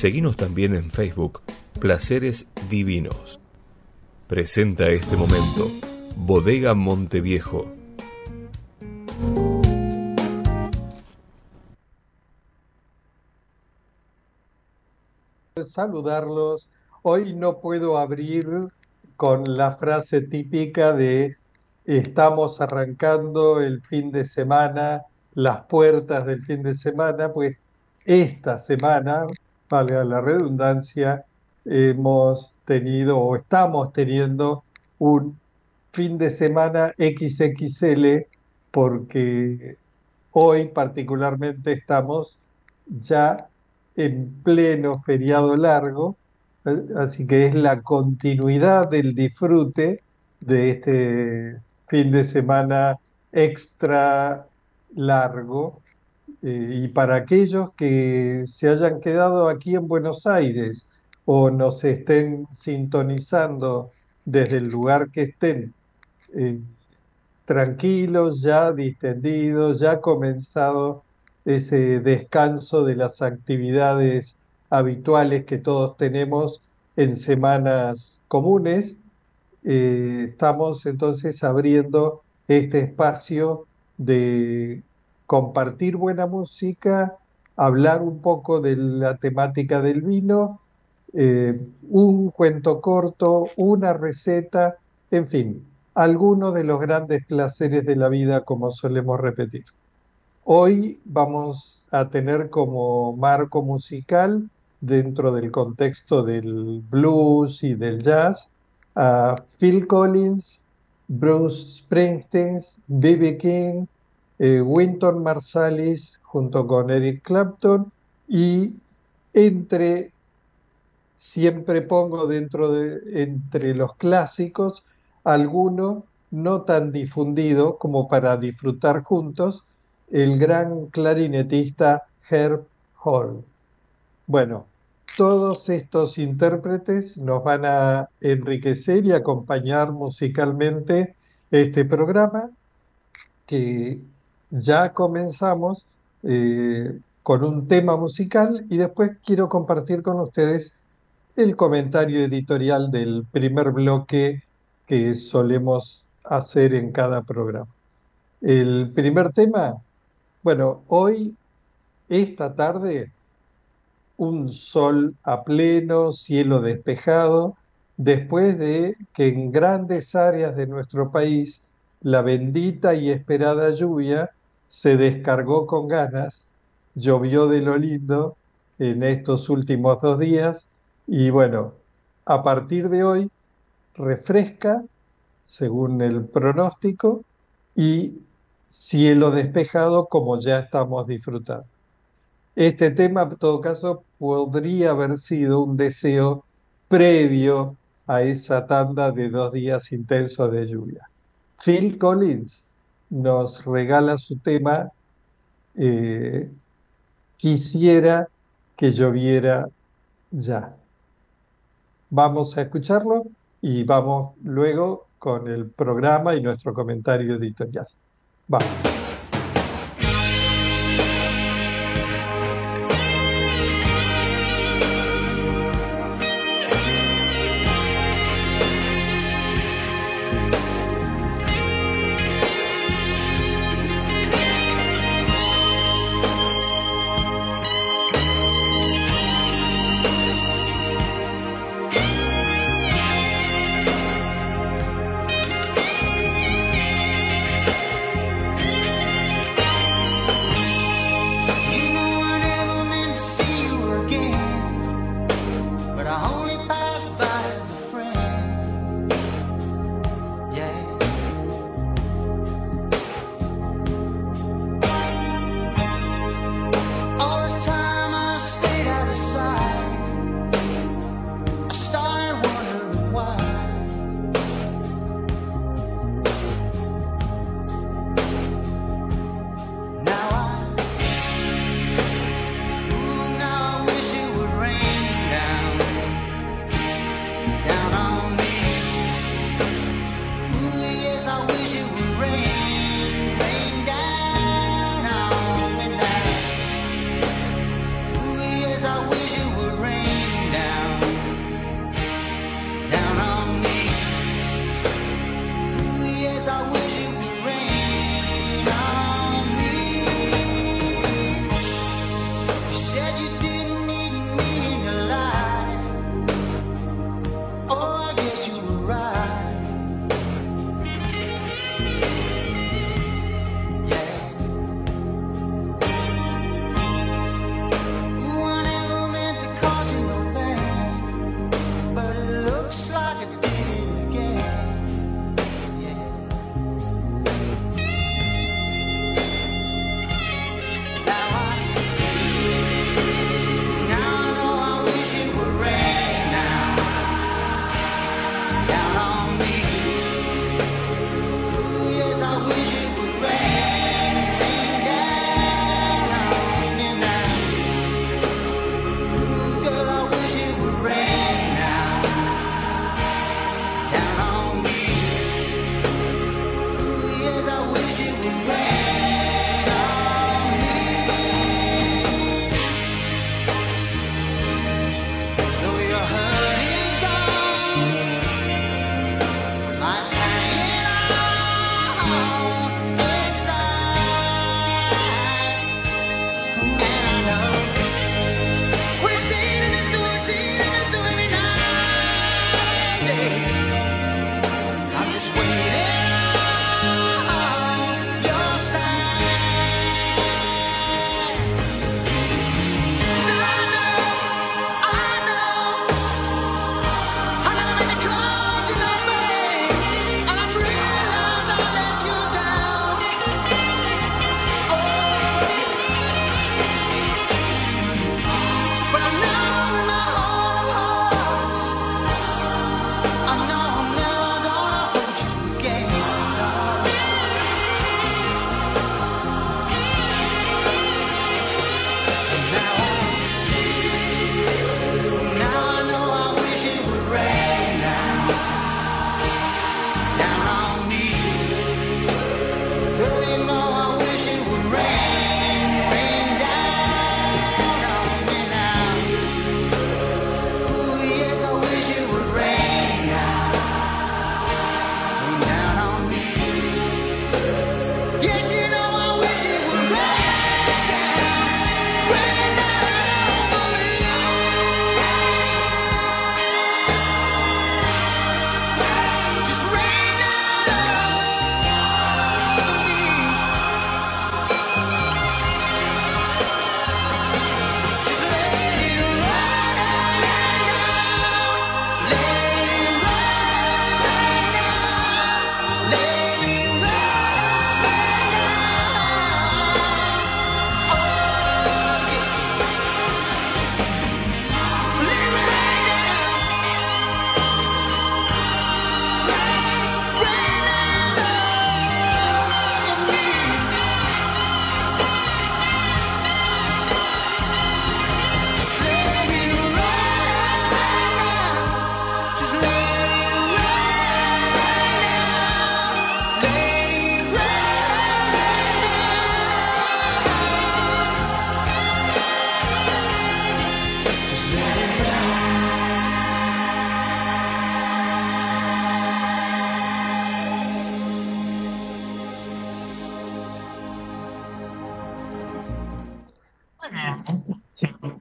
Seguimos también en Facebook, Placeres Divinos. Presenta este momento, Bodega Monteviejo. Saludarlos. Hoy no puedo abrir con la frase típica de estamos arrancando el fin de semana, las puertas del fin de semana, pues esta semana valga la redundancia, hemos tenido o estamos teniendo un fin de semana XXL porque hoy particularmente estamos ya en pleno feriado largo, eh, así que es la continuidad del disfrute de este fin de semana extra largo eh, y para aquellos que se hayan quedado aquí en Buenos Aires o nos estén sintonizando desde el lugar que estén, eh, tranquilos, ya distendidos, ya comenzado ese descanso de las actividades habituales que todos tenemos en semanas comunes, eh, estamos entonces abriendo este espacio de compartir buena música, hablar un poco de la temática del vino, eh, un cuento corto, una receta, en fin, algunos de los grandes placeres de la vida como solemos repetir. Hoy vamos a tener como marco musical, dentro del contexto del blues y del jazz, a Phil Collins, Bruce Springsteen, B.B. King, eh, Winton Marsalis junto con Eric Clapton y entre, siempre pongo dentro de, entre los clásicos, alguno no tan difundido como para disfrutar juntos, el gran clarinetista Herb Hall. Bueno, todos estos intérpretes nos van a enriquecer y acompañar musicalmente este programa que ya comenzamos eh, con un tema musical y después quiero compartir con ustedes el comentario editorial del primer bloque que solemos hacer en cada programa. El primer tema, bueno, hoy, esta tarde, un sol a pleno, cielo despejado, después de que en grandes áreas de nuestro país la bendita y esperada lluvia se descargó con ganas, llovió de lo lindo en estos últimos dos días y bueno, a partir de hoy refresca según el pronóstico y cielo despejado como ya estamos disfrutando. Este tema, en todo caso, podría haber sido un deseo previo a esa tanda de dos días intensos de lluvia. Phil Collins nos regala su tema eh, Quisiera que lloviera ya. Vamos a escucharlo y vamos luego con el programa y nuestro comentario editorial. Vamos.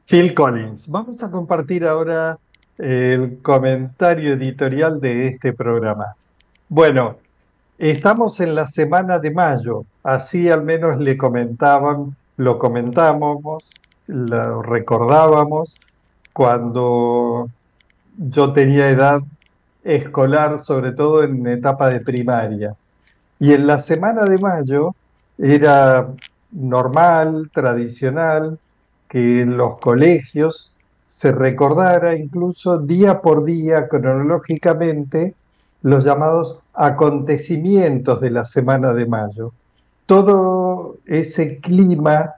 Phil Collins. Vamos a compartir ahora el comentario editorial de este programa. Bueno, estamos en la semana de mayo, así al menos le comentaban, lo comentábamos, lo recordábamos cuando yo tenía edad escolar, sobre todo en etapa de primaria. Y en la semana de mayo era normal, tradicional, que en los colegios se recordara incluso día por día, cronológicamente, los llamados acontecimientos de la semana de mayo. Todo ese clima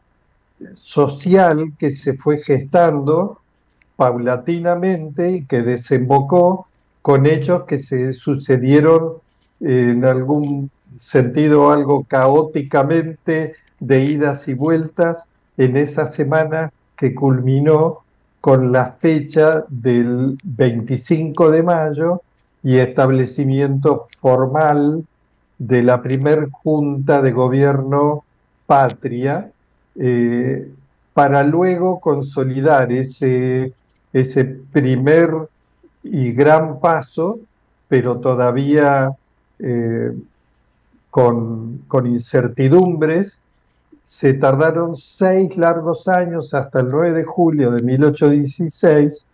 social que se fue gestando paulatinamente y que desembocó con hechos que se sucedieron en algún sentido algo caóticamente de idas y vueltas en esa semana que culminó con la fecha del 25 de mayo y establecimiento formal de la primer junta de gobierno patria eh, para luego consolidar ese, ese primer y gran paso, pero todavía eh, con, con incertidumbres se tardaron seis largos años hasta el 9 de julio de 1816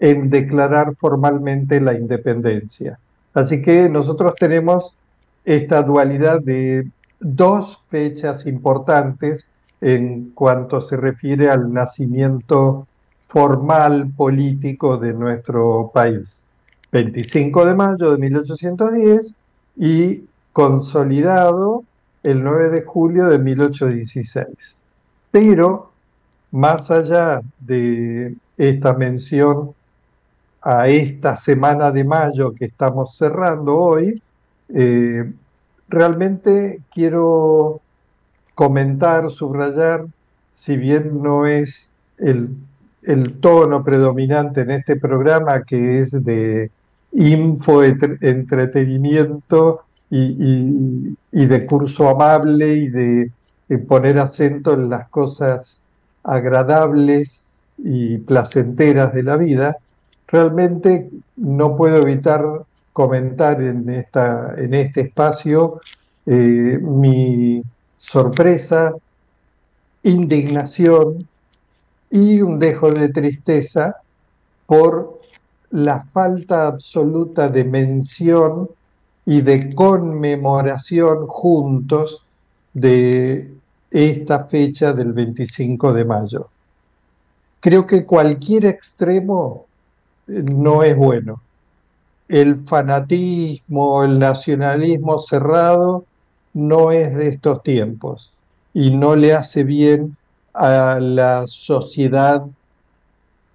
en declarar formalmente la independencia. Así que nosotros tenemos esta dualidad de dos fechas importantes en cuanto se refiere al nacimiento formal político de nuestro país. 25 de mayo de 1810 y consolidado el 9 de julio de 1816. Pero, más allá de esta mención a esta semana de mayo que estamos cerrando hoy, eh, realmente quiero comentar, subrayar, si bien no es el, el tono predominante en este programa, que es de info, entretenimiento y, de curso amable y de, poner acento en las cosas agradables y placenteras de la vida, realmente no puedo evitar comentar en, esta, en este espacio eh, mi sorpresa, indignación y un dejo de tristeza por la falta absoluta de mención y de conmemoración juntos de esta fecha del 25 de mayo. Creo que cualquier extremo eh, no es bueno. El fanatismo, el nacionalismo cerrado no es de estos tiempos y no le hace bien a la sociedad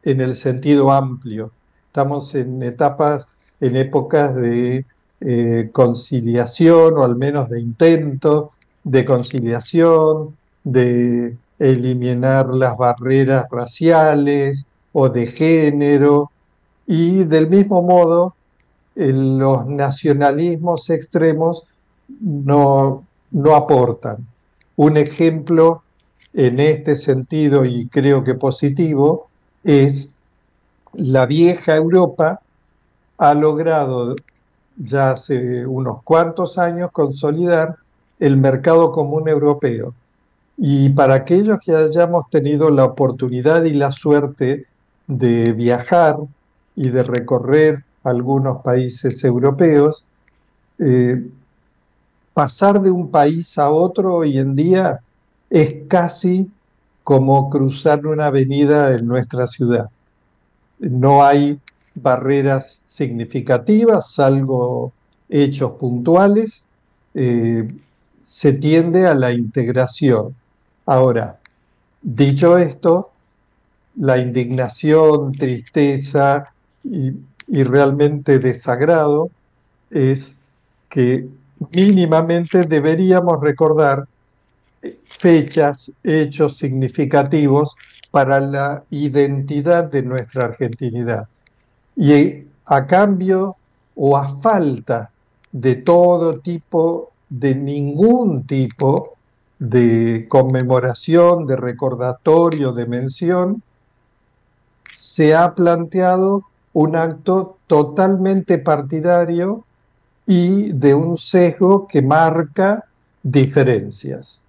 en el sentido amplio. Estamos en etapas, en épocas de eh, conciliación o al menos de intento de conciliación, de eliminar las barreras raciales o de género y del mismo modo los nacionalismos extremos no, no aportan. Un ejemplo en este sentido y creo que positivo es la vieja Europa ha logrado ya hace unos cuantos años consolidar el mercado común europeo. Y para aquellos que hayamos tenido la oportunidad y la suerte de viajar y de recorrer algunos países europeos, eh, pasar de un país a otro hoy en día es casi como cruzar una avenida en nuestra ciudad. No hay barreras significativas, salvo hechos puntuales, eh, se tiende a la integración. Ahora, dicho esto, la indignación, tristeza y, y realmente desagrado es que mínimamente deberíamos recordar fechas, hechos significativos para la identidad de nuestra argentinidad. Y a cambio o a falta de todo tipo, de ningún tipo de conmemoración, de recordatorio, de mención, se ha planteado un acto totalmente partidario y de un sesgo que marca diferencias,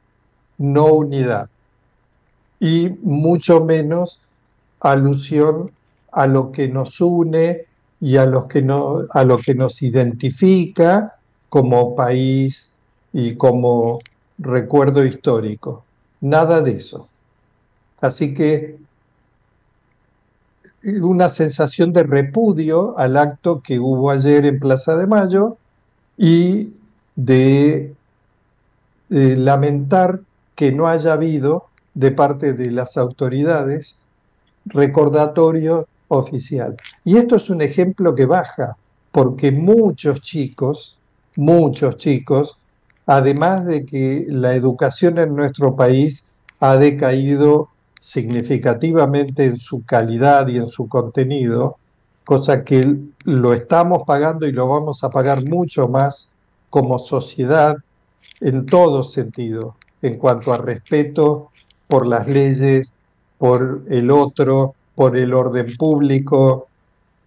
no unidad, y mucho menos alusión a lo que nos une y a, los que no, a lo que nos identifica como país y como recuerdo histórico. Nada de eso. Así que una sensación de repudio al acto que hubo ayer en Plaza de Mayo y de eh, lamentar que no haya habido de parte de las autoridades recordatorio oficial. Y esto es un ejemplo que baja, porque muchos chicos, muchos chicos, además de que la educación en nuestro país ha decaído significativamente en su calidad y en su contenido, cosa que lo estamos pagando y lo vamos a pagar mucho más como sociedad en todo sentido, en cuanto a respeto por las leyes, por el otro, por el orden público,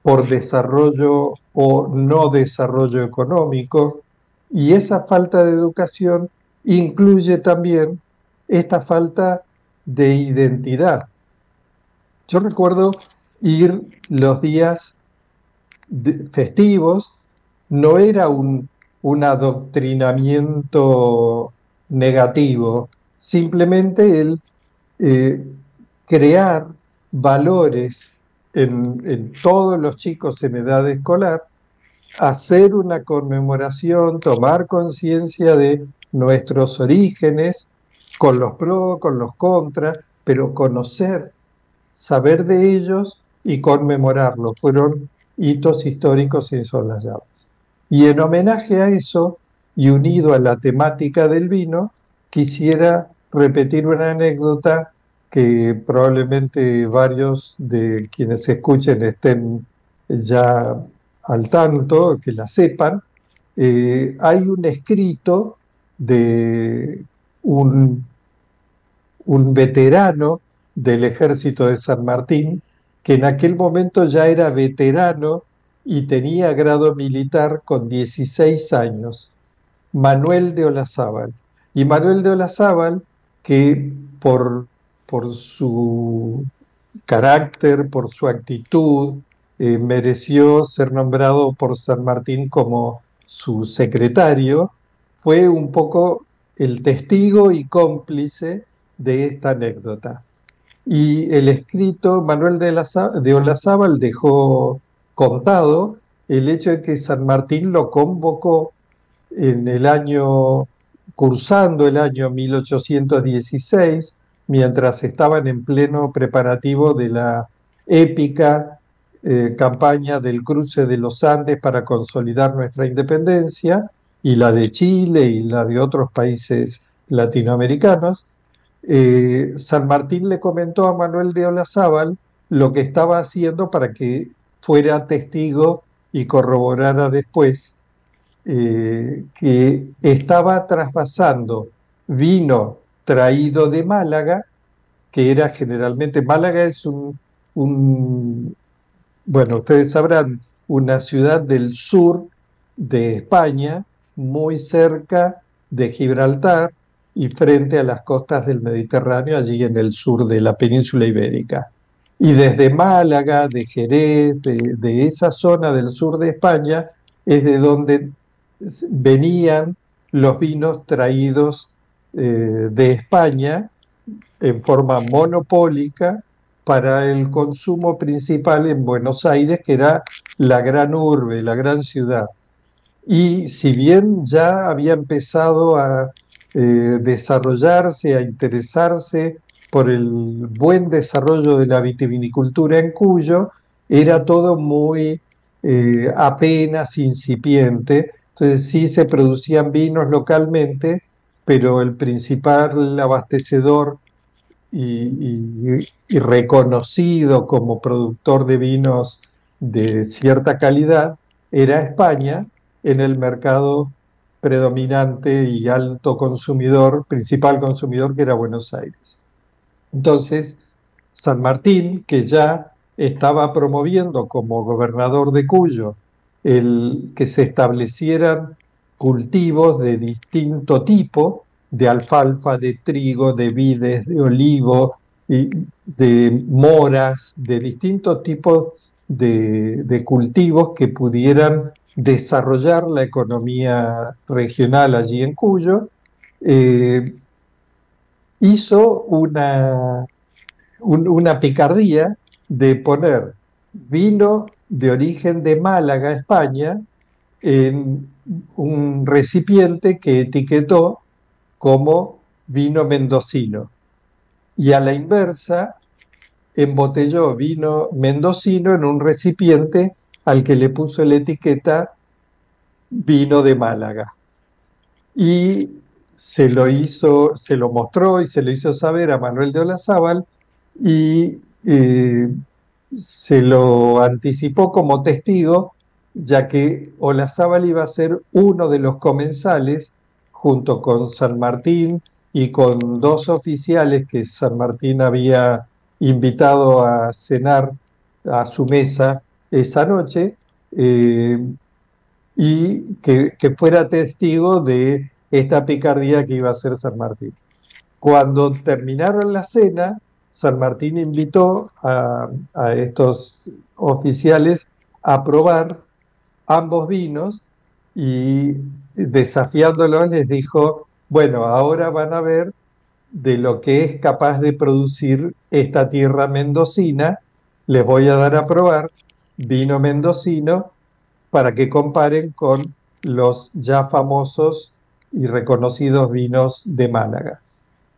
por desarrollo o no desarrollo económico. Y esa falta de educación incluye también esta falta de identidad. Yo recuerdo ir los días festivos, no era un, adoctrinamiento negativo, simplemente el eh, crear valores en, todos los chicos en edad escolar, hacer una conmemoración, tomar conciencia de nuestros orígenes, con los pros, con los contras, pero conocer, saber de ellos y conmemorarlos. Fueron hitos históricos llaves. Y en homenaje a eso, y unido a la temática del vino, quisiera repetir una anécdota que probablemente varios de quienes escuchen estén ya al tanto, que la sepan. Eh, hay un escrito de un, un veterano del ejército de San Martín, que en aquel momento ya era veterano y tenía grado militar con 16 años, Manuel de Olazábal. Y Manuel de Olazábal, que por, por su carácter, por su actitud, eh, mereció ser nombrado por San Martín como su secretario, fue un poco el testigo y cómplice de esta anécdota. Y el escrito Manuel de, de Olazábal dejó contado el hecho de que San Martín lo convocó en el año, cursando el año 1816, mientras estaban en pleno preparativo de la épica eh, campaña del cruce de los Andes para consolidar nuestra independencia, y la de Chile y la de otros países latinoamericanos, eh, San Martín le comentó a Manuel de Olazábal lo que estaba haciendo para que fuera testigo y corroborara después eh, que estaba traspasando vino traído de Málaga, que era generalmente, Málaga es un, bueno, ustedes sabrán, una ciudad del sur de España, muy cerca de Gibraltar y frente a las costas del Mediterráneo, allí en el sur de la península ibérica. Y desde Málaga, de Jerez, de, esa zona del sur de España, es de donde venían los vinos traídos eh, de España en forma monopólica para el consumo principal en Buenos Aires, que era la gran urbe, la gran ciudad. Y si bien ya había empezado a eh, desarrollarse, a interesarse por el buen desarrollo de la vitivinicultura en Cuyo, era todo muy eh, apenas incipiente. Entonces sí se producían vinos localmente, pero el principal abastecedor y, reconocido como productor de vinos de cierta calidad era España en el mercado predominante y alto consumidor, principal consumidor que era Buenos Aires. Entonces, San Martín, que ya estaba promoviendo como gobernador de Cuyo el que se establecieran cultivos de distinto tipo, de alfalfa, de trigo, de vides, de olivo, y de moras, de distintos tipos de, cultivos que pudieran desarrollar la economía regional allí en Cuyo, eh, hizo una, una picardía de poner vino de origen de Málaga, España, en un recipiente que etiquetó como vino mendocino. Y a la inversa, embotelló vino mendocino en un recipiente al que le puso la etiqueta vino de Málaga. Y se lo hizo, se lo mostró y se lo hizo saber a Manuel de Olazábal y eh, se lo anticipó como testigo, ya que Olazábal iba a ser uno de los comensales, junto con San Martín y con dos oficiales que San Martín había invitado a cenar a su mesa esa noche, eh, y que, que fuera testigo de esta picardía que iba a hacer San Martín. Cuando terminaron la cena, San Martín invitó a, estos oficiales a probar ambos vinos y desafiándolos les dijo, bueno, ahora van a ver de lo que es capaz de producir esta tierra mendocina, les voy a dar a probar vino mendocino para que comparen con los ya famosos y reconocidos vinos de Málaga.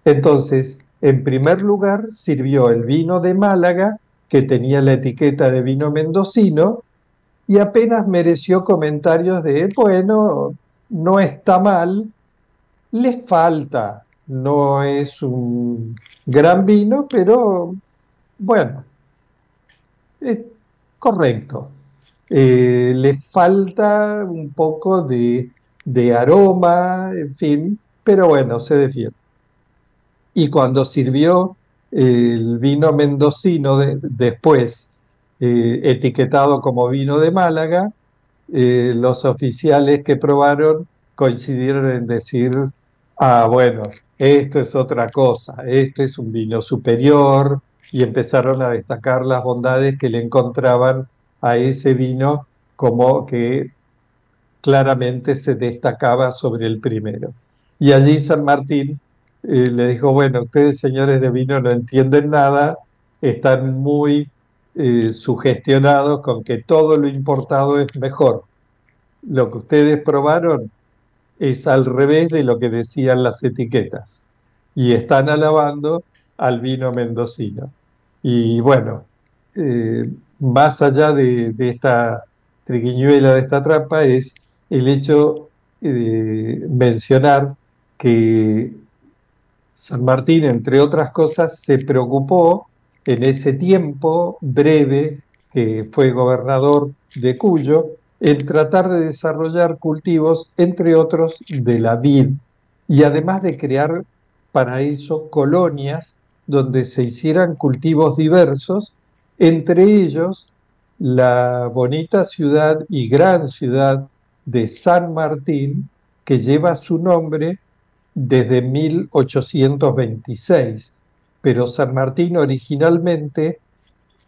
Entonces, en primer lugar, sirvió el vino de Málaga, que tenía la etiqueta de vino mendocino, y apenas mereció comentarios de, bueno, no está mal, le falta, no es un gran vino, pero bueno, es correcto. Eh, le falta un poco de, de aroma, en fin, pero bueno, se defiende y cuando sirvió el vino mendocino después, eh, etiquetado como vino de Málaga, eh, los oficiales que probaron coincidieron en decir, ah, bueno, esto es otra cosa, esto es un vino superior, y empezaron a destacar las bondades que le encontraban a ese vino como que claramente se destacaba sobre el primero. Y allí San Martín le dijo, bueno, ustedes señores de vino no entienden nada, están muy eh, sugestionados con que todo lo importado es mejor. Lo que ustedes probaron es al revés de lo que decían las etiquetas y están alabando al vino mendocino. Y bueno, eh, más allá de, esta triquiñuela, de esta trampa, es el hecho de mencionar que San Martín, entre otras cosas, se preocupó en ese tiempo breve que fue gobernador de Cuyo, en tratar de desarrollar cultivos, entre otros, de la vid, y además de crear para eso colonias donde se hicieran cultivos diversos, entre ellos la bonita ciudad y gran ciudad de San Martín, que lleva su nombre desde 1826, pero San Martín originalmente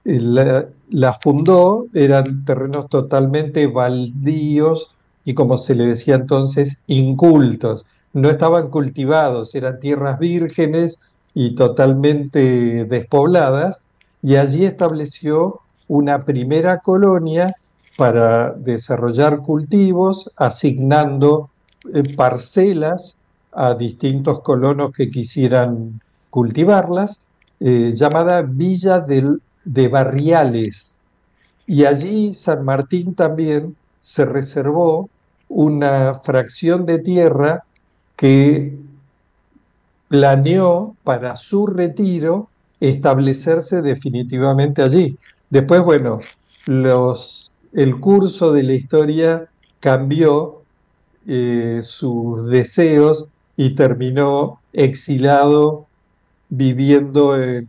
eh, la, fundó, eran terrenos totalmente baldíos y como se le decía entonces, incultos. No estaban cultivados, eran tierras vírgenes y totalmente despobladas, y allí estableció una primera colonia para desarrollar cultivos, asignando eh, parcelas a distintos colonos que quisieran cultivarlas, eh, llamada Villa de Barriales. Y allí San Martín también se reservó una fracción de tierra que planeó para su retiro establecerse definitivamente allí. Después, bueno, los, el curso de la historia cambió eh, sus deseos y terminó exilado viviendo en,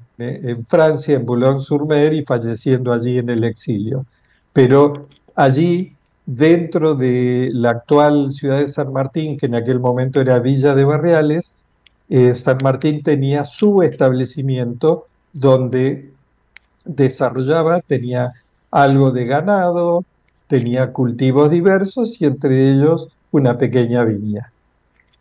Francia, en Boulogne-sur-Mer, y falleciendo allí en el exilio. Pero allí, dentro de la actual ciudad de San Martín, que en aquel momento era Villa de Barriales, eh, San Martín tenía su establecimiento donde desarrollaba, tenía algo de ganado, tenía cultivos diversos y entre ellos una pequeña viña.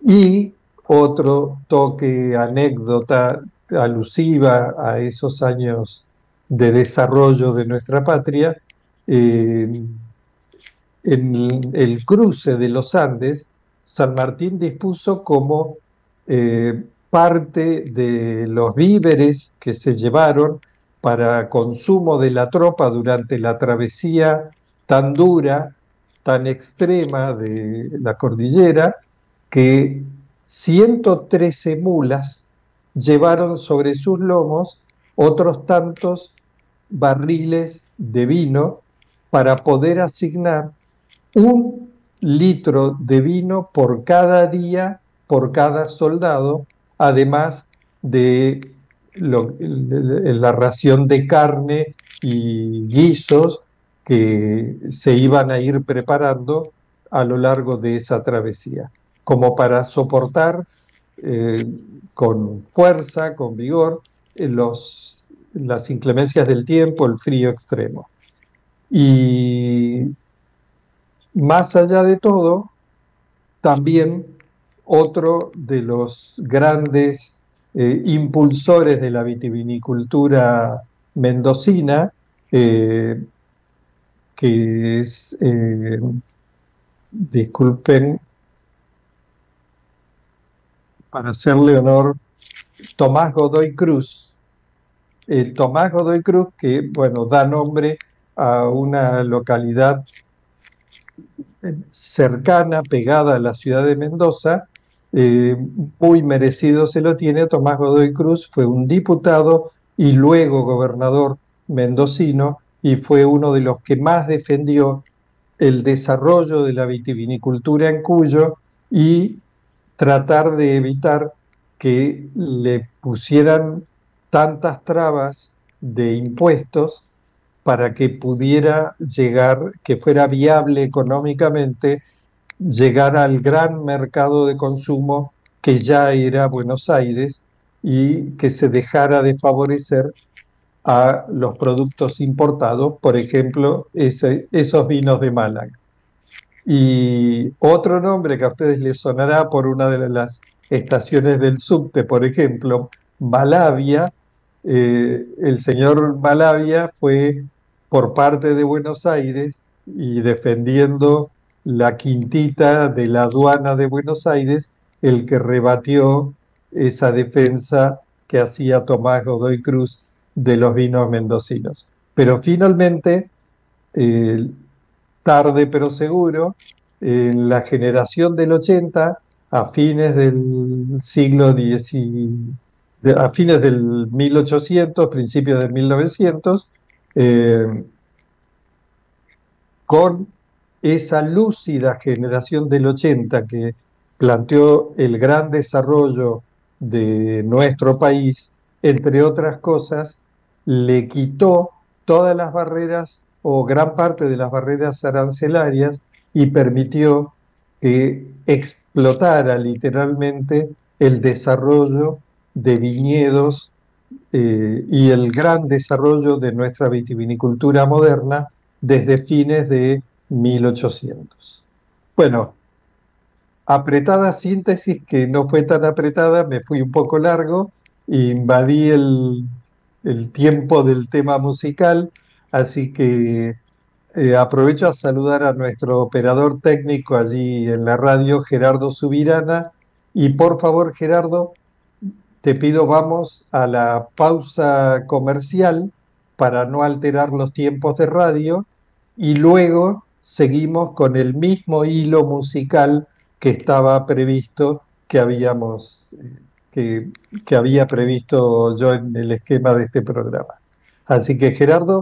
Y otro toque, anécdota alusiva a esos años de desarrollo de nuestra patria, en el cruce de los Andes, San Martín dispuso como eh, parte de los víveres que se llevaron para consumo de la tropa durante la travesía tan dura, tan extrema de la cordillera, que 113 mulas llevaron sobre sus lomos otros tantos barriles de vino para poder asignar un litro de vino por cada día, por cada soldado, además de la ración de carne y guisos que se iban a ir preparando a lo largo de esa travesía, como para soportar eh, con fuerza, con vigor, eh, los, las inclemencias del tiempo, el frío extremo. Y más allá de todo, también otro de los grandes eh, impulsores de la vitivinicultura mendocina, que es, disculpen, para hacerle honor, Tomás Godoy Cruz. Tomás Godoy Cruz, que, bueno, da nombre a una localidad cercana, pegada a la ciudad de Mendoza, eh, muy merecido se lo tiene. Tomás Godoy Cruz fue un diputado y luego gobernador mendocino y fue uno de los que más defendió el desarrollo de la vitivinicultura en Cuyo y tratar de evitar que le pusieran tantas trabas de impuestos para que pudiera llegar, que fuera viable económicamente llegar al gran mercado de consumo que ya era Buenos Aires y que se dejara de favorecer a los productos importados, por ejemplo, esos vinos de Málaga. Y otro nombre que a ustedes les sonará por una de las estaciones del subte, por ejemplo, Malavia, eh, el señor Malavia fue por parte de Buenos Aires y defendiendo la quintita de la aduana de Buenos Aires el que rebatió esa defensa que hacía Tomás Godoy Cruz de los vinos mendocinos. Pero finalmente, tarde pero seguro, en la generación del 80, a fines del siglo XIX, a fines del 1800, principios del 1900, eh, con esa lúcida generación del 80 que planteó el gran desarrollo de nuestro país, entre otras cosas, le quitó todas las barreras o gran parte de las barreras arancelarias y permitió que explotara literalmente el desarrollo de viñedos eh, y el gran desarrollo de nuestra vitivinicultura moderna desde fines de 1800. Bueno, apretada síntesis que no fue tan apretada, me fui un poco largo, invadí el, tiempo del tema musical, así que eh, aprovecho a saludar a nuestro operador técnico allí en la radio, Gerardo Subirana, y por favor, Gerardo, te pido vamos a la pausa comercial para no alterar los tiempos de radio y luego seguimos con el mismo hilo musical que estaba previsto, que habíamos, que, que había previsto yo en el esquema de este programa. Así que Gerardo,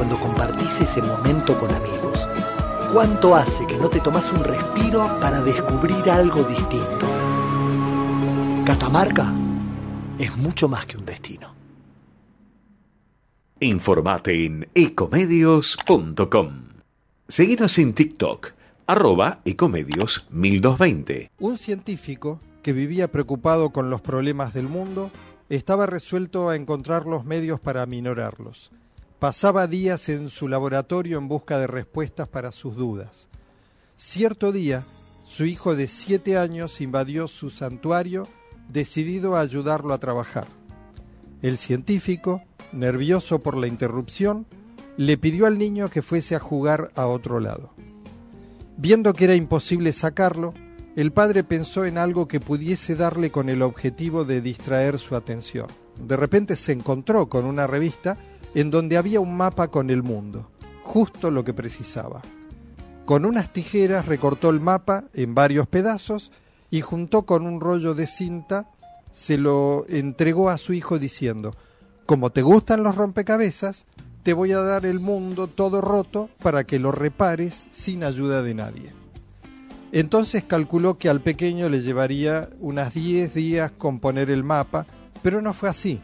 cuando compartís ese momento con amigos. ¿Cuánto hace que no te tomas un respiro para descubrir algo distinto? Catamarca es mucho más que un destino. Informate en ecomedios.com. Seguinos en TikTok, arroba ecomedios 1220. Un científico que vivía preocupado con los problemas del mundo estaba resuelto a encontrar los medios para aminorarlos. Pasaba días en su laboratorio en busca de respuestas para sus dudas. Cierto día, su hijo de siete años invadió su santuario decidido a ayudarlo a trabajar. El científico, nervioso por la interrupción, le pidió al niño que fuese a jugar a otro lado. Viendo que era imposible sacarlo, el padre pensó en algo que pudiese darle con el objetivo de distraer su atención. De repente se encontró con una revista en donde había un mapa con el mundo, justo lo que precisaba. Con unas tijeras recortó el mapa en varios pedazos y juntó con un rollo de cinta se lo entregó a su hijo diciendo, como te gustan los rompecabezas, te voy a dar el mundo todo roto para que lo repares sin ayuda de nadie. Entonces calculó que al pequeño le llevaría unas 10 días componer el mapa, pero no fue así.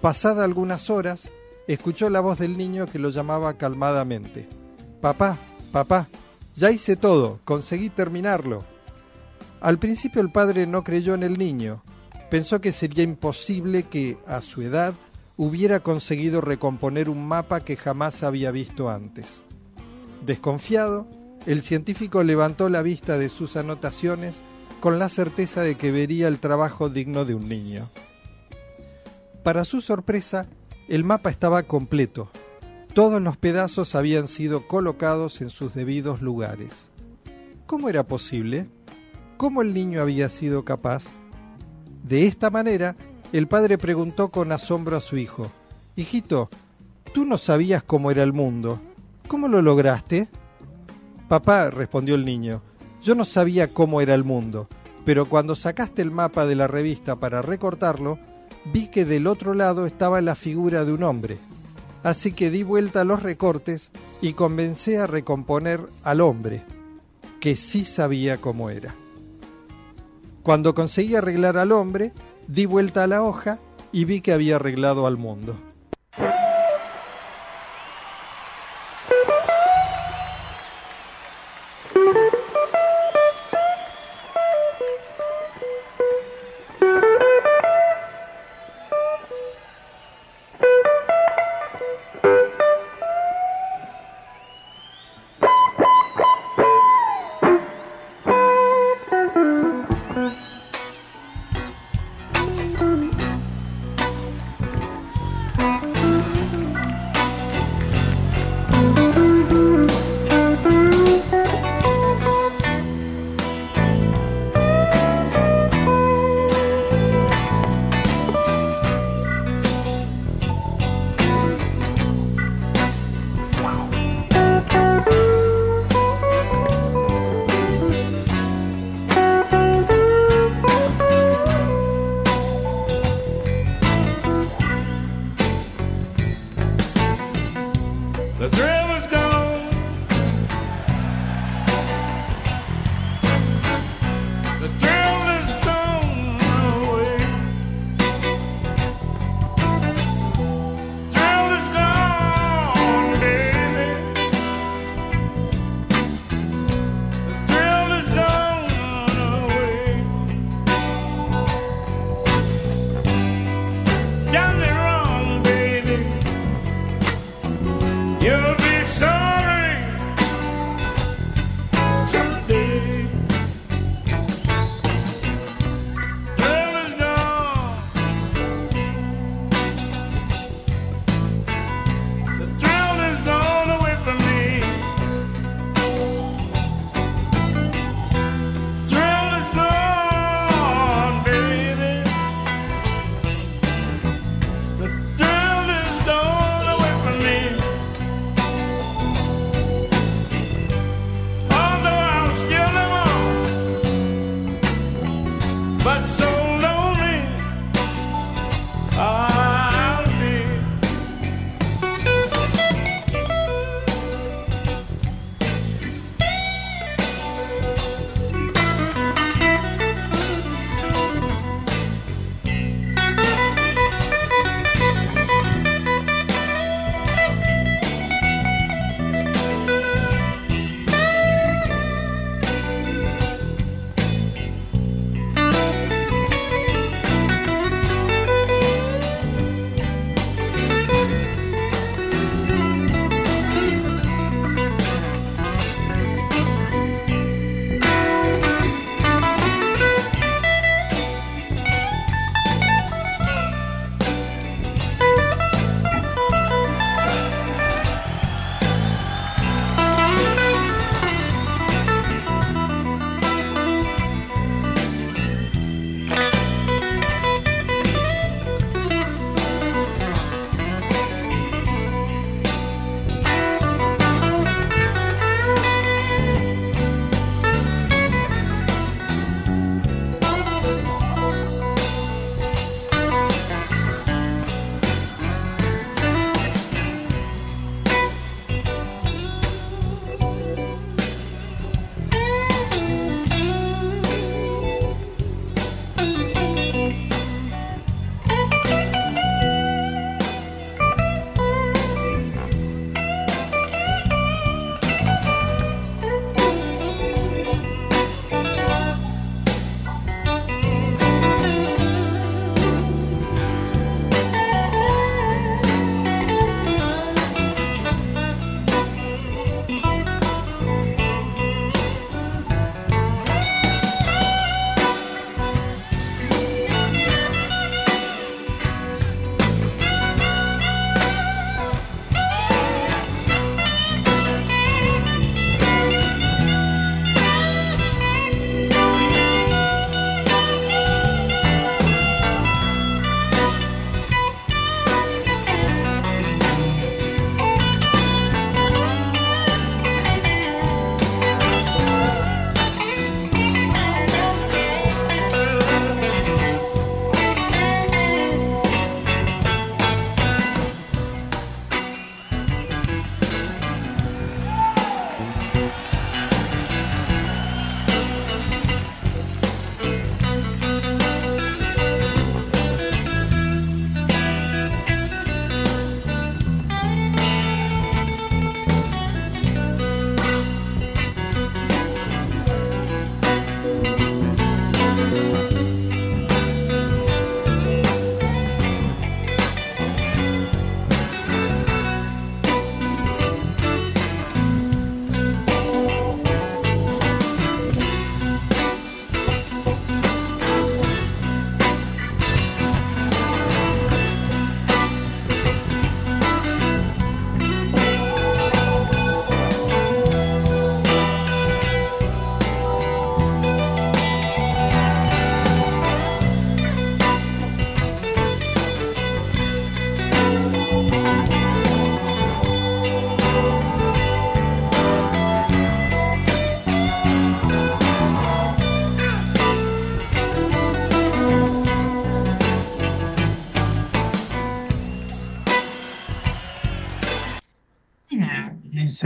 Pasada algunas horas, escuchó la voz del niño que lo llamaba calmadamente. Papá, papá, ya hice todo, conseguí terminarlo. Al principio el padre no creyó en el niño, pensó que sería imposible que, a su edad, hubiera conseguido recomponer un mapa que jamás había visto antes. Desconfiado, el científico levantó la vista de sus anotaciones con la certeza de que vería el trabajo digno de un niño. Para su sorpresa, el mapa estaba completo. Todos los pedazos habían sido colocados en sus debidos lugares. ¿Cómo era posible? ¿Cómo el niño había sido capaz? De esta manera, el padre preguntó con asombro a su hijo, Hijito, tú no sabías cómo era el mundo. ¿Cómo lo lograste? Papá, respondió el niño, yo no sabía cómo era el mundo, pero cuando sacaste el mapa de la revista para recortarlo, vi que del otro lado estaba la figura de un hombre. Así que di vuelta a los recortes y comencé a recomponer al hombre, que sí sabía cómo era. Cuando conseguí arreglar al hombre, di vuelta a la hoja y vi que había arreglado al mundo.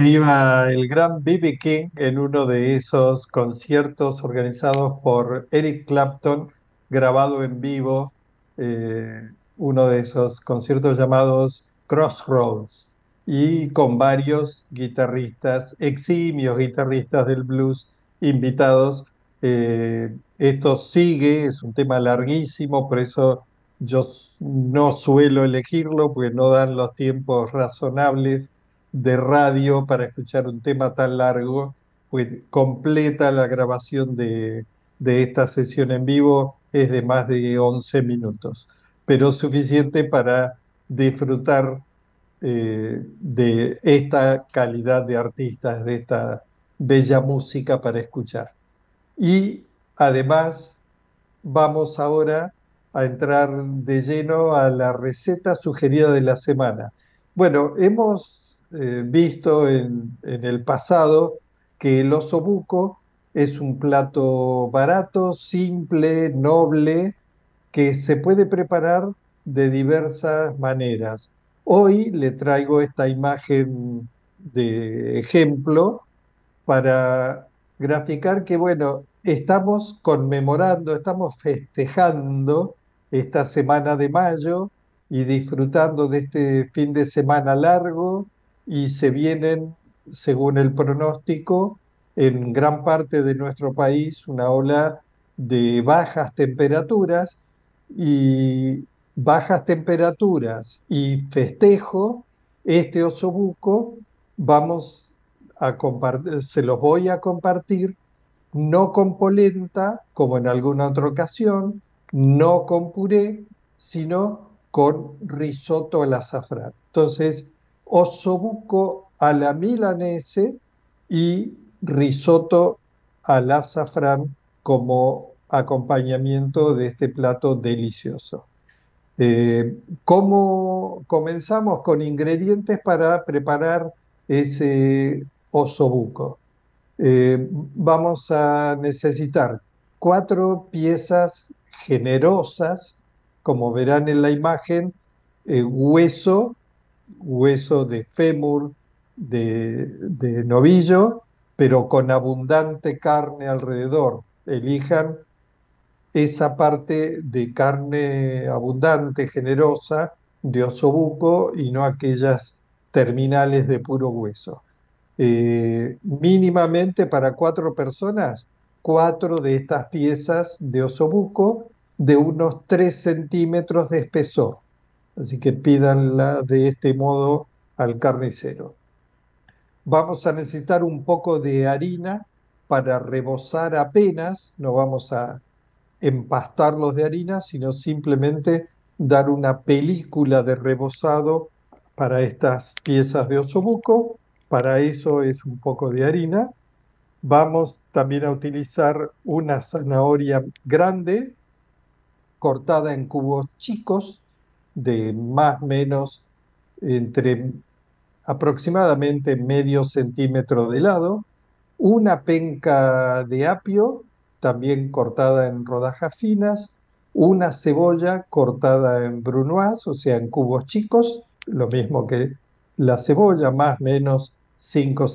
Iba el gran B.B. King en uno de esos conciertos organizados por Eric Clapton, grabado en vivo, eh, uno de esos conciertos llamados Crossroads, y con varios guitarristas, eximios guitarristas del blues invitados. Eh, esto sigue, es un tema larguísimo, por eso yo no suelo elegirlo, porque no dan los tiempos razonables de radio para escuchar un tema tan largo, pues completa la grabación de, esta sesión en vivo es de más de 11 minutos, pero suficiente para disfrutar eh, de esta calidad de artistas, de esta bella música para escuchar. Y además vamos ahora a entrar de lleno a la receta sugerida de la semana. Bueno, hemos eh, visto en, el pasado que el osobuco es un plato barato, simple, noble, que se puede preparar de diversas maneras. Hoy le traigo esta imagen de ejemplo para graficar que, bueno, estamos conmemorando, estamos festejando esta semana de mayo y disfrutando de este fin de semana largo y se vienen, según el pronóstico, en gran parte de nuestro país una ola de bajas temperaturas y bajas temperaturas y festejo, este osobuco vamos a compartir, se los voy a compartir no con polenta, como en alguna otra ocasión, no con puré, sino con risotto al azafrán. Entonces, osobuco a la milanese y risotto al azafrán como acompañamiento de este plato delicioso. Eh, ¿Cómo comenzamos con ingredientes para preparar ese osobuco? Eh, vamos a necesitar cuatro piezas generosas, como verán en la imagen, eh, hueso hueso de fémur, de, novillo, pero con abundante carne alrededor. Elijan esa parte de carne abundante, generosa, de osobuco y no aquellas terminales de puro hueso. Eh, mínimamente para cuatro personas, cuatro de estas piezas de osobuco de unos 3 centímetros de espesor. Así que pídanla de este modo al carnicero. Vamos a necesitar un poco de harina para rebozar apenas, no vamos a empastarlos de harina, sino simplemente dar una película de rebozado para estas piezas de osobuco. Para eso es un poco de harina. Vamos también a utilizar una zanahoria grande cortada en cubos chicos de más o menos entre aproximadamente medio centímetro de lado, una penca de apio, también cortada en rodajas finas, una cebolla cortada en brunoise, o sea, en cubos chicos, lo mismo que la cebolla, más o menos 5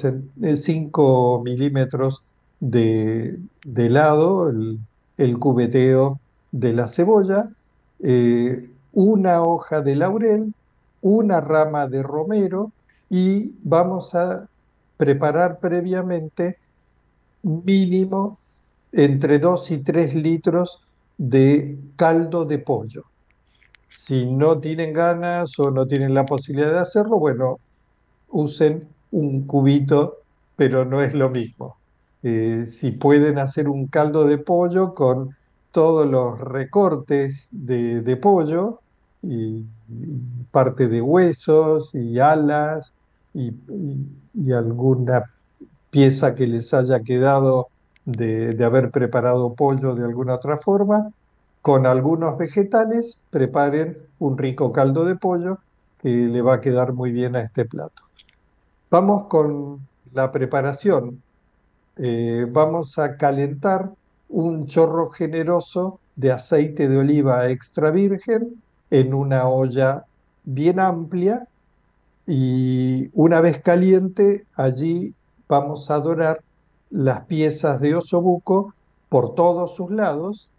eh, milímetros de, lado, el, cubeteo de la cebolla, eh, una hoja de laurel, una rama de romero y vamos a preparar previamente mínimo entre 2 y 3 litros de caldo de pollo. Si no tienen ganas o no tienen la posibilidad de hacerlo, bueno, usen un cubito, pero no es lo mismo. Eh, si pueden hacer un caldo de pollo con todos los recortes de pollo, y, parte de huesos y alas y, alguna pieza que les haya quedado de, haber preparado pollo de alguna otra forma. Con algunos vegetales preparen un rico caldo de pollo que le va a quedar muy bien a este plato. Vamos con la preparación. Eh, vamos a calentar un chorro generoso de aceite de oliva extra virgen en una olla bien amplia y una vez caliente, allí vamos a dorar las piezas de osobuco por todos sus lados,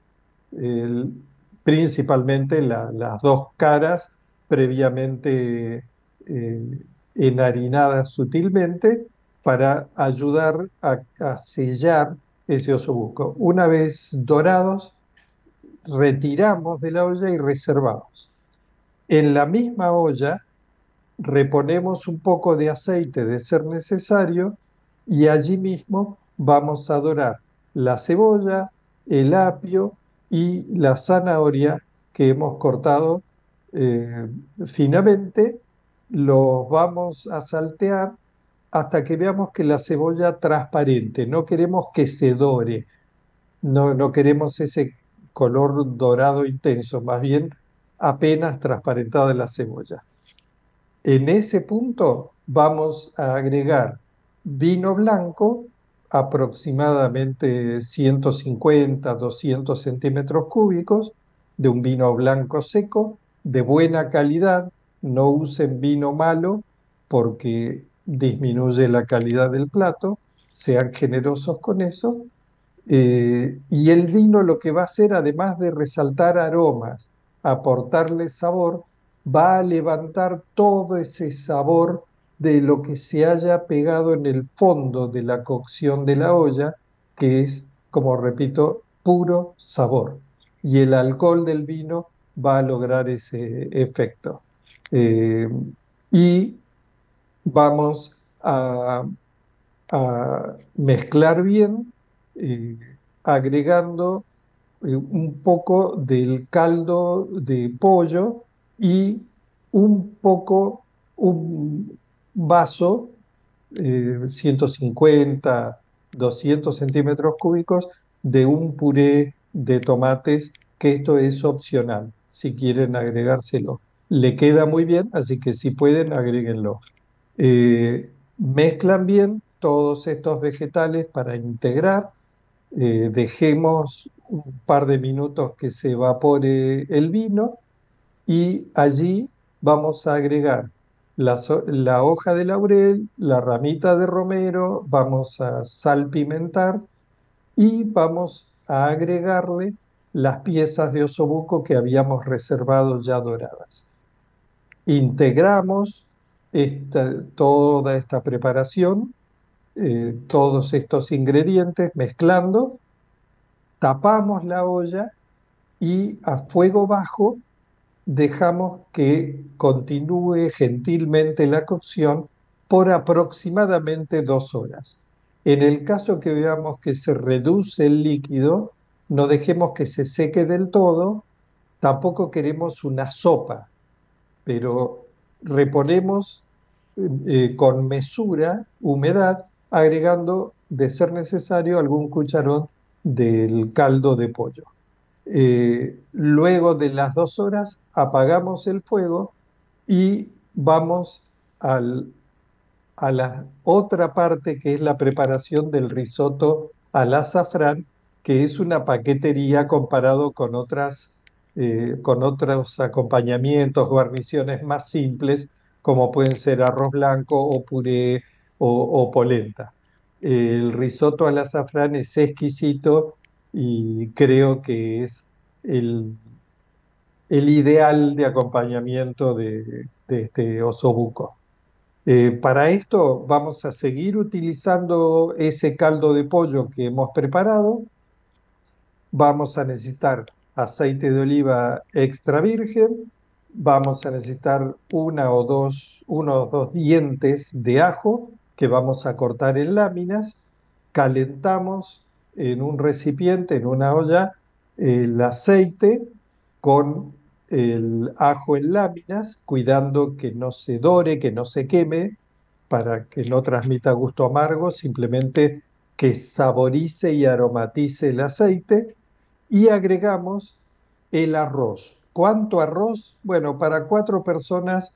principalmente las dos caras previamente eh, enharinadas sutilmente para ayudar a, a sellar ese osobuco. Una vez dorados, retiramos de la olla y reservamos. En la misma olla reponemos un poco de aceite de ser necesario y allí mismo vamos a dorar la cebolla, el apio y la zanahoria que hemos cortado eh, finamente. Los vamos a saltear hasta que veamos que la cebolla transparente, no queremos que se dore, no, no queremos ese color dorado intenso, más bien apenas transparentada la cebolla. En ese punto vamos a agregar vino blanco, aproximadamente 150, 200 centímetros cúbicos de un vino blanco seco, de buena calidad, no usen vino malo porque disminuye la calidad del plato, sean generosos con eso. Eh, y el vino lo que va a hacer, además de resaltar aromas, aportarle sabor, va a levantar todo ese sabor de lo que se haya pegado en el fondo de la cocción de la olla, que es, como repito, puro sabor. Y el alcohol del vino va a lograr ese efecto. Eh, y vamos a, mezclar bien, eh, agregando eh, un poco del caldo de pollo y un poco, un vaso, 150, eh, 200 centímetros cúbicos de un puré de tomates, que esto es opcional, si quieren agregárselo. Le queda muy bien, así que si pueden, agréguenlo. Mezclan bien todos estos vegetales para integrar. Eh, dejemos un par de minutos que se evapore el vino y allí vamos a agregar la, la, hoja de laurel, la ramita de romero, vamos a salpimentar y vamos a agregarle las piezas de osobuco que habíamos reservado ya doradas. Integramos toda esta preparación, eh, todos estos ingredientes mezclando, tapamos la olla y a fuego bajo dejamos que continúe gentilmente la cocción por aproximadamente dos horas. En el caso que veamos que se reduce el líquido, no dejemos que se seque del todo, tampoco queremos una sopa, pero reponemos eh, con mesura, humedad, agregando, de ser necesario, algún cucharón del caldo de pollo. Eh, luego de las dos horas apagamos el fuego y vamos a la otra parte que es la preparación del risotto al azafrán, que es una paquetería comparado con otras eh, con otros acompañamientos, guarniciones más simples como pueden ser arroz blanco o puré o, polenta. El risotto al azafrán es exquisito y creo que es el, el ideal de acompañamiento de, este osobuco. Eh, para esto vamos a seguir utilizando ese caldo de pollo que hemos preparado. Vamos a necesitar aceite de oliva extra virgen, vamos a necesitar una o dos, uno o dos dientes de ajo que vamos a cortar en láminas. Calentamos en un recipiente, en una olla, el aceite con el ajo en láminas, cuidando que no se dore, que no se queme, para que no transmita gusto amargo, simplemente que saborice y aromatice el aceite. Y agregamos el arroz ¿Cuánto arroz? Bueno, para cuatro personas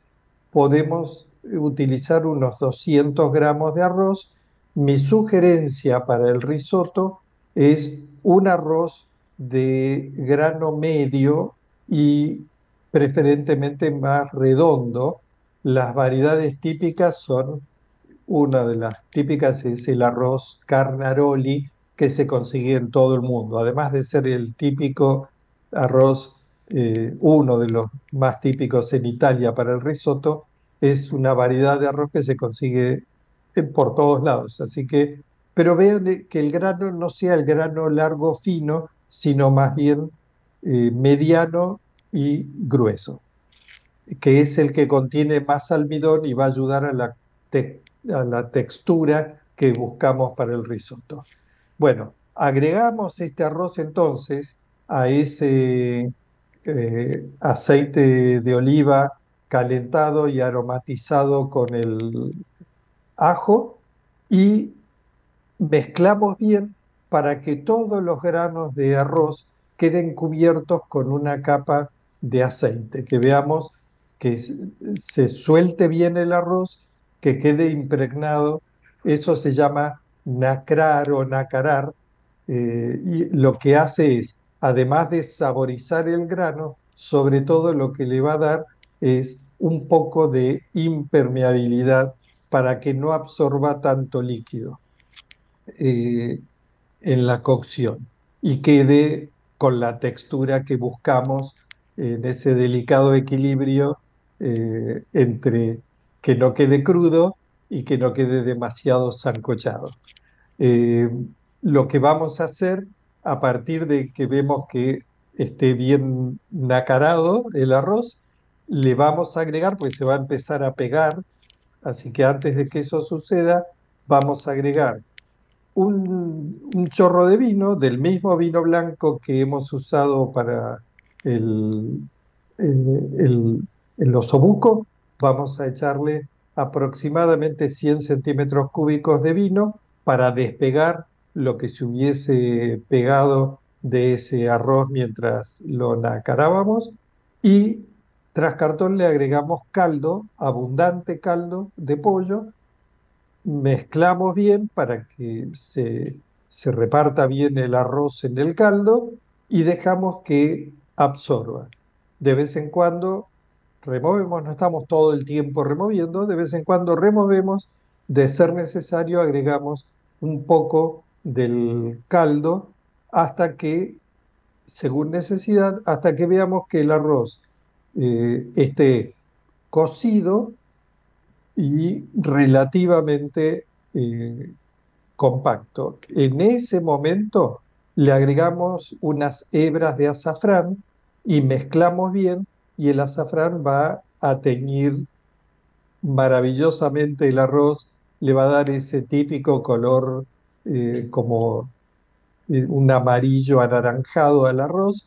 podemos utilizar unos 200 gramos de arroz. Mi sugerencia para el risotto es un arroz de grano medio y preferentemente más redondo, las variedades típicas son, una de las típicas es el arroz carnaroli, que se consigue en todo el mundo, además de ser el típico arroz, eh, uno de los más típicos en Italia para el risotto, es una variedad de arroz que se consigue por todos lados. Así que, pero vean que el grano no sea el grano largo fino, sino más bien eh, mediano y grueso, que es el que contiene más almidón y va a ayudar a la, a la textura que buscamos para el risotto. Bueno, agregamos este arroz entonces a ese eh, aceite de oliva calentado y aromatizado con el ajo y mezclamos bien para que todos los granos de arroz queden cubiertos con una capa de aceite, que veamos que se suelte bien el arroz, que quede impregnado, eso se llama nacrar o nacarar, eh, y lo que hace es, además de saborizar el grano, sobre todo lo que le va a dar es un poco de impermeabilidad para que no absorba tanto líquido eh, en la cocción y quede con la textura que buscamos en ese delicado equilibrio eh, entre que no quede crudo y que no quede demasiado zancochado. Eh, lo que vamos a hacer a partir de que vemos que esté bien nacarado el arroz, le vamos a agregar, pues se va a empezar a pegar, así que antes de que eso suceda, vamos a agregar un, chorro de vino, del mismo vino blanco que hemos usado para el, el, el, osobuco, vamos a echarle aproximadamente 100 centímetros cúbicos de vino para despegar lo que se hubiese pegado de ese arroz mientras lo nacarábamos. Y tras cartón le agregamos caldo, abundante caldo de pollo mezclamos bien para que se, reparta bien el arroz en el caldo y dejamos que absorba. De vez en cuando removemos, no estamos todo el tiempo removiendo, de vez en cuando removemos, de ser necesario agregamos un poco del caldo hasta que, según necesidad, hasta que veamos que el arroz eh, esté cocido y relativamente eh, compacto. En ese momento le agregamos unas hebras de azafrán y mezclamos bien y el azafrán va a teñir maravillosamente el arroz, le va a dar ese típico color eh, como eh, un amarillo anaranjado al arroz,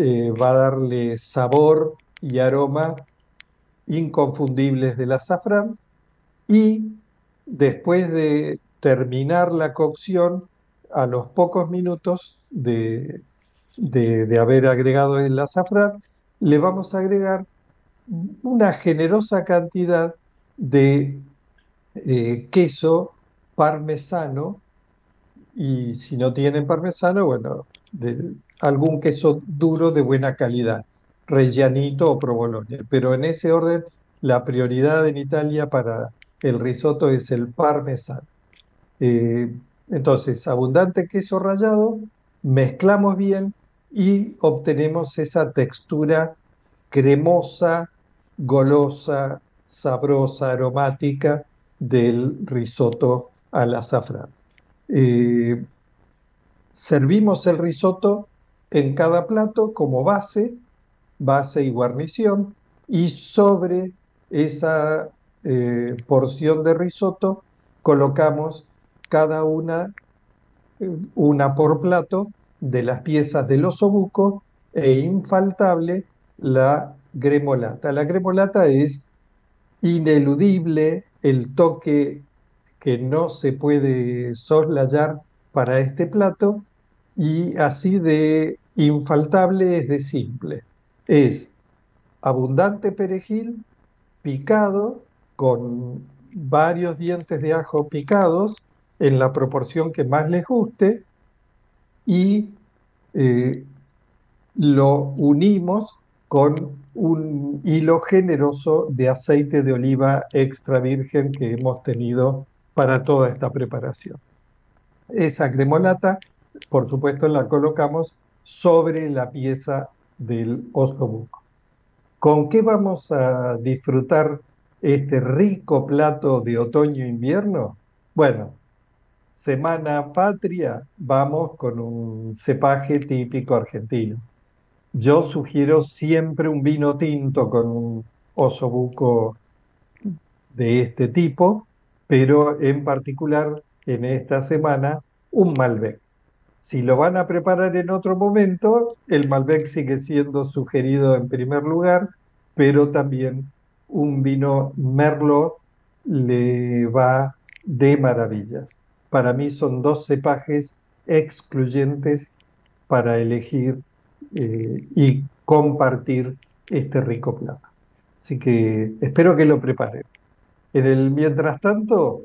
va a darle sabor y aroma inconfundibles del azafrán y después de terminar la cocción, a los pocos minutos de, de, haber agregado el azafrán, le vamos a agregar una generosa cantidad de eh, queso parmesano y si no tienen parmesano, bueno, algún queso duro de buena calidad. Reggianito o provolone. Pero en ese orden, la prioridad en Italia para el risotto es el parmesano. Eh, entonces, abundante queso rallado, mezclamos bien y obtenemos esa textura cremosa, golosa, sabrosa, aromática del risotto al azafrán. Eh, servimos el risotto en cada plato como base base y guarnición, y sobre esa eh, porción de risotto colocamos cada una, una por plato, de las piezas del osobuco e infaltable la gremolata. La gremolata es ineludible, el toque que no se puede soslayar para este plato y así de infaltable es de simple es abundante perejil picado con varios dientes de ajo picados en la proporción que más les guste y eh, lo unimos con un hilo generoso de aceite de oliva extra virgen que hemos tenido para toda esta preparación. Esa cremolata, por supuesto, la colocamos sobre la pieza del osobuco. ¿Con qué vamos a disfrutar este rico plato de otoño-invierno? Bueno, Semana Patria, vamos con un cepaje típico argentino. Yo sugiero siempre un vino tinto con un osobuco de este tipo, pero en particular en esta semana un Malbec. Si lo van a preparar en otro momento, el Malbec sigue siendo sugerido en primer lugar, pero también un vino Merlot le va de maravillas. Para mí son dos cepajes excluyentes para elegir eh, y compartir este rico plato. Así que espero que lo preparen. En el mientras tanto,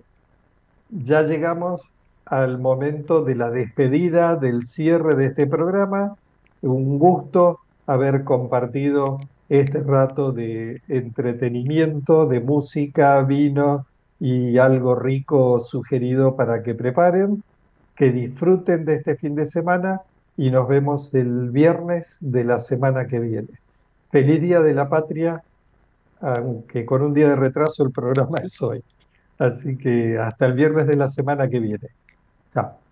ya llegamos al momento de la despedida, del cierre de este programa. Un gusto haber compartido este rato de entretenimiento, de música, vino y algo rico sugerido para que preparen, que disfruten de este fin de semana y nos vemos el viernes de la semana que viene. Feliz Día de la Patria, aunque con un día de retraso el programa es hoy. Así que hasta el viernes de la semana que viene. Tchau.